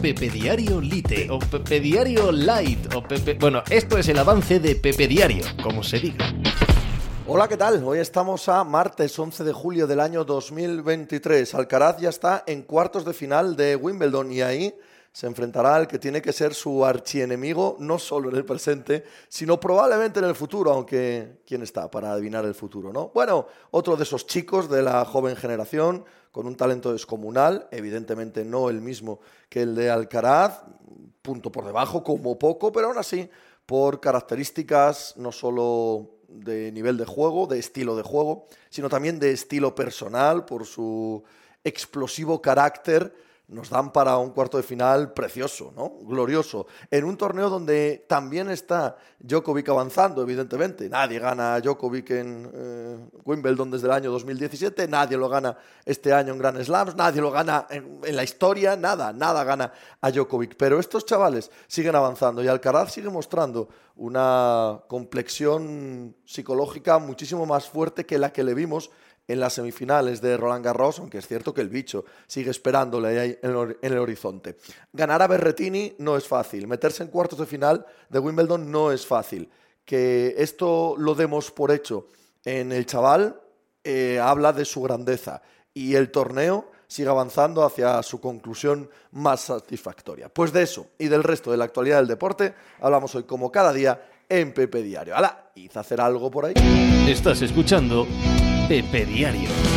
Pepe Diario Lite o Pepe Diario Light o Pepe... Bueno, esto es el avance de Pepe Diario, como se diga. Hola, ¿qué tal? Hoy estamos a martes 11 de julio del año 2023. Alcaraz ya está en cuartos de final de Wimbledon y ahí se enfrentará al que tiene que ser su archienemigo, no solo en el presente, sino probablemente en el futuro, aunque ¿quién está para adivinar el futuro, no? Bueno, otro de esos chicos de la joven generación, con un talento descomunal, evidentemente no el mismo que el de Alcaraz, punto por debajo, como poco, pero aún así, por características no solo de nivel de juego, de estilo de juego, sino también de estilo personal, por su explosivo carácter, nos dan para un cuarto de final precioso, ¿no? Glorioso. En un torneo donde también está Djokovic avanzando, evidentemente. Nadie gana a Djokovic en eh, Wimbledon desde el año 2017, nadie lo gana este año en Grand Slams, nadie lo gana en, en, la historia, nada, nada gana a Djokovic. Pero estos chavales siguen avanzando y Alcaraz sigue mostrando una complexión psicológica muchísimo más fuerte que la que le vimos en las semifinales de Roland Garros, aunque es cierto que el bicho sigue esperándole ahí en el horizonte. Ganar a Berretini no es fácil, meterse en cuartos de final de Wimbledon no es fácil. Que esto lo demos por hecho en el chaval eh, habla de su grandeza y el torneo sigue avanzando hacia su conclusión más satisfactoria. Pues de eso y del resto de la actualidad del deporte hablamos hoy como cada día en Pepe Diario. ¡Hala! ¿Hice hacer algo por ahí? Estás escuchando Pepe Diario.